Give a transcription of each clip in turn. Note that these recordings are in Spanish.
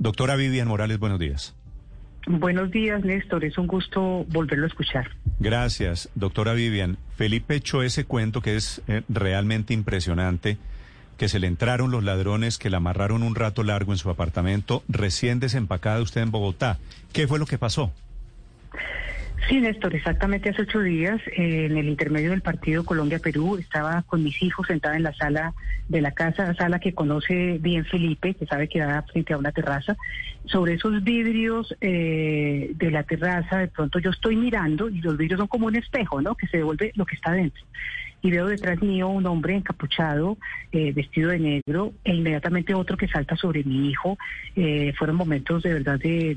Doctora Vivian Morales, buenos días. Buenos días, Néstor. Es un gusto volverlo a escuchar. Gracias, doctora Vivian. Felipe echó ese cuento que es eh, realmente impresionante, que se le entraron los ladrones, que la amarraron un rato largo en su apartamento, recién desempacada usted en Bogotá. ¿Qué fue lo que pasó? Sí, Néstor, exactamente hace ocho días, eh, en el intermedio del partido Colombia-Perú, estaba con mis hijos sentada en la sala de la casa, sala que conoce bien Felipe, que sabe que da frente a una terraza. Sobre esos vidrios eh, de la terraza, de pronto yo estoy mirando y los vidrios son como un espejo, ¿no? Que se devuelve lo que está dentro y veo detrás mío un hombre encapuchado, eh, vestido de negro, e inmediatamente otro que salta sobre mi hijo. Eh, fueron momentos de verdad de,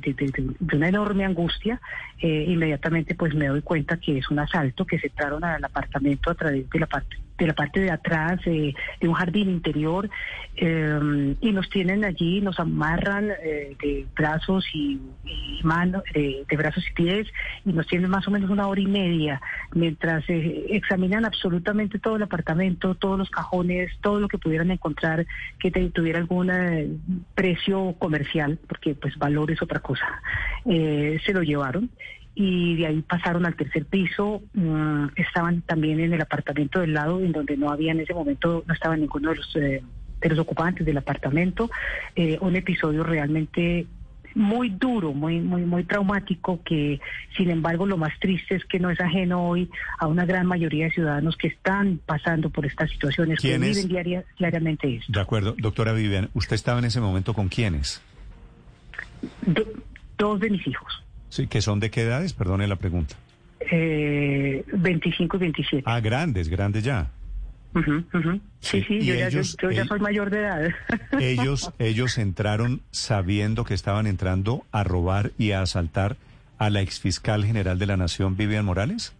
una enorme angustia. Eh, inmediatamente pues me doy cuenta que es un asalto, que se entraron al apartamento a través de la parte de la parte de atrás de un jardín interior y nos tienen allí, nos amarran de brazos y, manos, de brazos y pies y nos tienen más o menos una hora y media mientras examinan absolutamente todo el apartamento, todos los cajones, todo lo que pudieran encontrar que tuviera algún eh, precio comercial, porque pues valor es otra cosa. Eh, se lo llevaron y de ahí pasaron al tercer piso, mm, estaban también en el apartamento del lado, en donde no había en ese momento, no estaba ninguno de los, eh, de los ocupantes del apartamento, un episodio realmente muy duro, muy, muy, muy traumático, que sin embargo lo más triste es que no es ajeno hoy a una gran mayoría de ciudadanos que están pasando por estas situaciones, que viven diariamente esto. De acuerdo, doctora Vivian, ¿usted estaba en ese momento con quiénes? dos de mis hijos. Sí, que son de qué edades, perdone la pregunta. Eh, 25 y 27. Ah, grandes, grandes ya. Sí, sí, yo, ya, soy mayor de edad. Ellos, ellos entraron sabiendo que estaban entrando a robar y a asaltar a la exfiscal general de la Nación, Vivian Morales.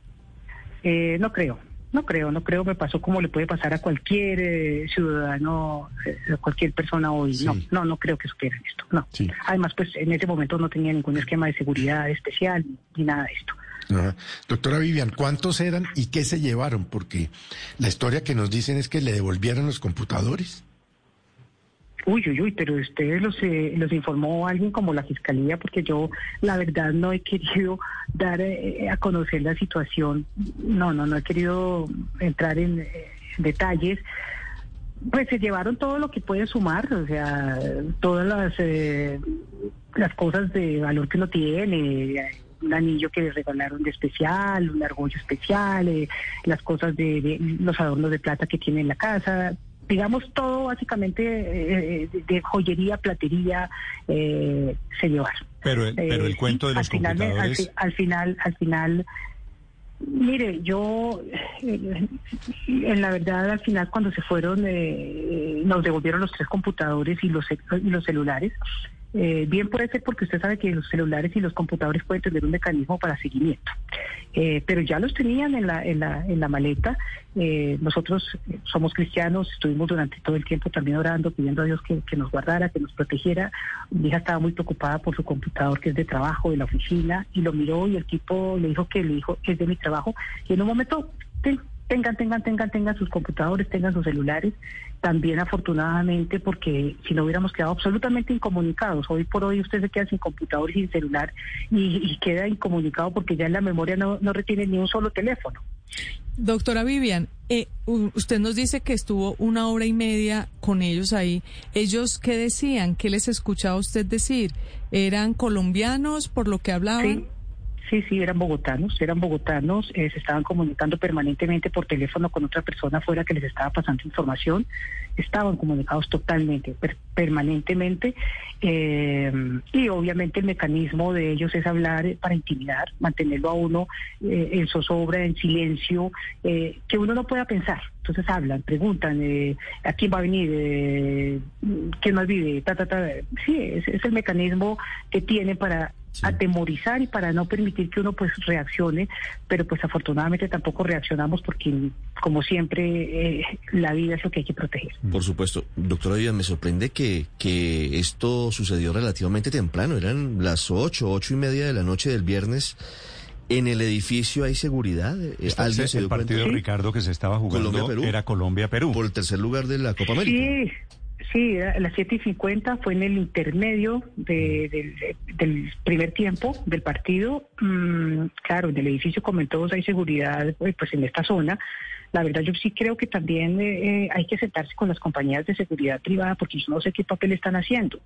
Eh, no creo, no creo, no creo. Me pasó como le puede pasar a cualquier eh, ciudadano, eh, a cualquier persona hoy. No, no, no creo que supieran esto. No. Además, pues en ese momento no tenía ningún esquema de seguridad especial ni nada de esto. Doctora Vivian, ¿cuántos eran y qué se llevaron? Porque la historia que nos dicen es que le devolvieron los computadores. Uy, uy, uy, pero ustedes los, eh, los informó alguien como la fiscalía, porque yo la verdad no he querido dar eh, a conocer la situación. No, no, no he querido entrar en eh, detalles. Pues se llevaron todo lo que puede sumar, o sea, todas las, las cosas de valor que uno tiene un anillo que le regalaron de especial, un argollo especial, eh, las cosas de, los adornos de plata que tiene en la casa, digamos todo básicamente eh, de joyería, platería, eh, se llevaron. Pero, pero el cuento de los al computadores... Al, final, al final, mire, yo, en la verdad, al final cuando se fueron, nos devolvieron los tres computadores y los, y los celulares. Eh, bien puede ser porque usted sabe que los celulares y los computadores pueden tener un mecanismo para seguimiento, eh, pero ya los tenían en la, en la, en la maleta. Eh, nosotros somos cristianos, estuvimos durante todo el tiempo también orando, pidiendo a Dios que, nos guardara, que nos protegiera. Mi hija estaba muy preocupada por su computador que es de trabajo, de la oficina, y lo miró y el tipo le dijo que le dijo es de mi trabajo. Y en un momento tengan, tengan, tengan, tengan sus computadores, tengan sus celulares. También afortunadamente, porque si no hubiéramos quedado absolutamente incomunicados, hoy por hoy usted se queda sin computador y sin celular y, queda incomunicado porque ya en la memoria no, no retiene ni un solo teléfono. Doctora Vivian, eh, usted nos dice que estuvo una hora y media con ellos ahí. ¿Ellos qué decían? ¿Qué les escuchaba usted decir? ¿Eran colombianos por lo que hablaban? Sí, sí, eran bogotanos, eran bogotanos, eh, se estaban comunicando permanentemente por teléfono con otra persona afuera que les estaba pasando información, estaban comunicados totalmente, permanentemente, eh, y obviamente el mecanismo de ellos es hablar para intimidar, mantenerlo a uno eh, en zozobra, en silencio, que uno no pueda pensar. Entonces hablan, preguntan, ¿a quién va a venir? ¿Quién más vive? Ta, ta, ta. Sí, es, es el mecanismo que tiene para atemorizar y para no permitir que uno pues reaccione, pero pues afortunadamente tampoco reaccionamos porque como siempre eh, la vida es lo que hay que proteger. Por supuesto, doctora Díaz, me sorprende que, que esto sucedió relativamente temprano, eran las ocho, ocho y media de la noche del viernes. En el edificio hay seguridad. ¿Alguien el partido Ricardo que se estaba jugando era Colombia-Perú. Por el tercer lugar de la Copa América. Sí. Sí, a las 7 y 50 fue en el intermedio del primer tiempo del partido. Mm, claro, en el edificio, como en todos, hay seguridad pues, pues en esta zona. La verdad, yo sí creo que también eh, hay que sentarse con las compañías de seguridad privada porque yo no sé qué papel están haciendo.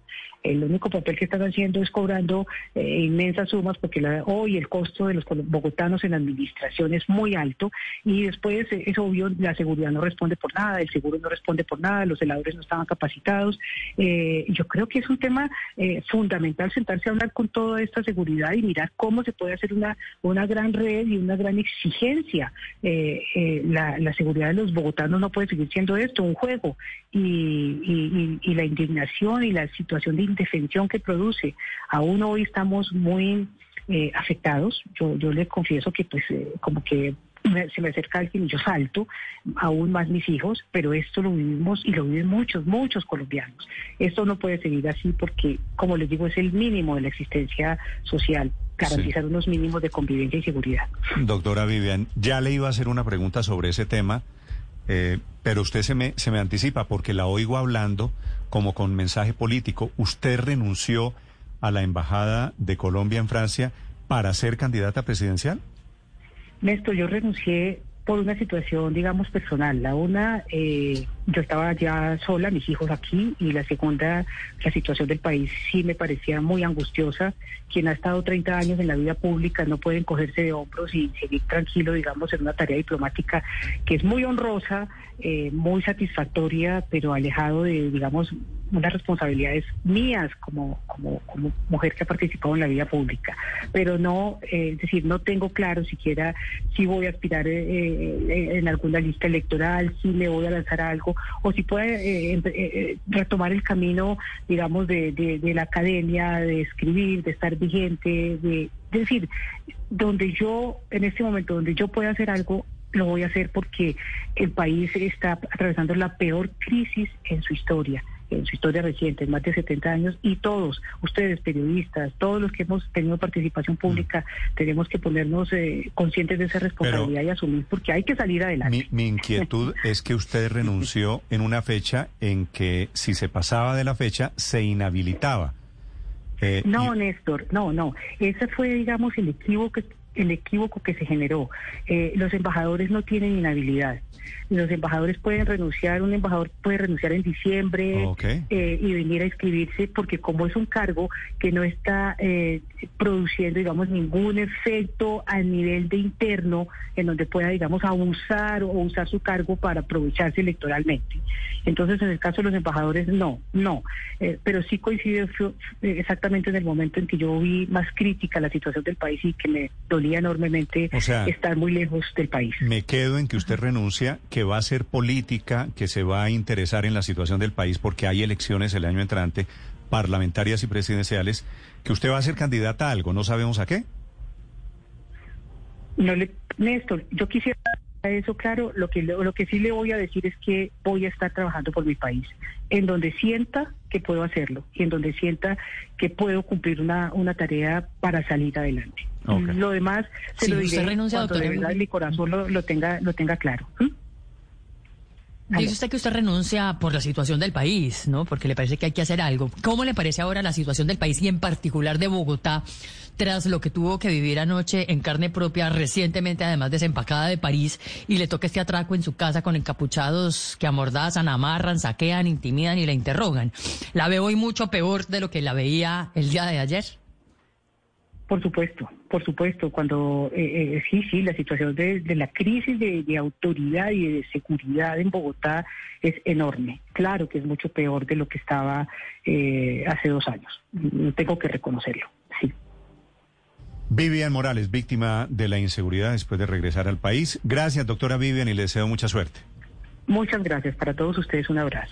El único papel que están haciendo es cobrando eh, inmensas sumas porque hoy el costo de los bogotanos en administración es muy alto y después eh, es obvio, la seguridad no responde por nada, el seguro no responde por nada, los celadores no estaban capacitados. yo creo que es un tema fundamental sentarse a hablar con toda esta seguridad y mirar cómo se puede hacer una, una gran red y una gran exigencia. la, la, seguridad de los bogotanos no puede seguir siendo esto, un juego. Y, la indignación y la situación de indefensión que produce. Aún hoy estamos muy eh, afectados. Yo, yo le confieso que pues eh, como que se me acerca alguien y yo salto, aún más mis hijos, pero esto lo vivimos y lo viven muchos, muchos colombianos. Esto no puede seguir así porque, como les digo, es el mínimo de la existencia social garantizar unos mínimos de convivencia y seguridad. Doctora Vivian, ya le iba a hacer una pregunta sobre ese tema, eh, pero usted se me, se me anticipa porque la oigo hablando como con mensaje político. Usted renunció a la Embajada de Colombia en Francia para ser candidata presidencial. Néstor, yo renuncié por una situación, digamos, personal. La una, eh, yo estaba ya sola, mis hijos aquí, y la segunda, la situación del país sí me parecía muy angustiosa. Quien ha estado 30 años en la vida pública no puede encogerse de hombros y seguir tranquilo, digamos, en una tarea diplomática que es muy honrosa, eh, muy satisfactoria, pero alejado de, digamos, unas responsabilidades mías como, como, como mujer que ha participado en la vida pública. Pero no, eh, es decir, no tengo claro siquiera si voy a aspirar eh, en alguna lista electoral, si me voy a lanzar algo o si puede eh, eh, eh, retomar el camino, digamos, de, de, la academia, de escribir, de estar vigente, de, decir, donde yo, en este momento, donde yo pueda hacer algo, lo voy a hacer porque el país está atravesando la peor crisis en su historia en su historia reciente, más de 70 años, y todos, ustedes periodistas, todos los que hemos tenido participación pública, mm. tenemos que ponernos eh, conscientes de esa responsabilidad y asumir, porque hay que salir adelante. Mi, inquietud es que usted renunció en una fecha en que si se pasaba de la fecha, se inhabilitaba. Eh, no, Néstor, no, no. Ese fue, digamos, el equívoco, el equívoco que se generó. Eh, los embajadores no tienen inhabilidad los embajadores pueden renunciar, un embajador puede renunciar en diciembre eh, y venir a inscribirse porque como es un cargo que no está eh, produciendo, digamos, ningún efecto a nivel de interno en donde pueda, digamos, abusar o usar su cargo para aprovecharse electoralmente. Entonces, en el caso de los embajadores, no, no. Eh, pero sí coincide exactamente en el momento en que yo vi más crítica la situación del país y que me enormemente estar muy lejos del país. Me quedo en que usted renuncia que va a ser política, que se va a interesar en la situación del país porque hay elecciones el año entrante, parlamentarias y presidenciales, que usted va a ser candidata a algo, no sabemos a qué. No le, Néstor, yo quisiera eso claro, lo que lo que sí le voy a decir es que voy a estar trabajando por mi país, en donde sienta que puedo hacerlo y en donde sienta que puedo cumplir una, una tarea para salir adelante. Lo demás se lo diré cuando de verdad mi corazón lo, lo tenga lo tenga claro. Dice usted que usted renuncia por la situación del país, ¿no? Porque le parece que hay que hacer algo. ¿Cómo le parece ahora la situación del país y en particular de Bogotá tras lo que tuvo que vivir anoche en carne propia, recientemente además desempacada de París y le toca este atraco en su casa con encapuchados que amordazan, amarran, saquean, intimidan y la interrogan? ¿La veo hoy mucho peor de lo que la veía el día de ayer? Por supuesto, por supuesto, cuando eh, eh, sí, sí, la situación de, la crisis de, autoridad y de seguridad en Bogotá es enorme. Claro que es mucho peor de lo que estaba eh, hace dos años. Tengo que reconocerlo, sí. Vivian Morales, víctima de la inseguridad después de regresar al país. Gracias, doctora Vivian, y le deseo mucha suerte. Muchas gracias. Para todos ustedes un abrazo.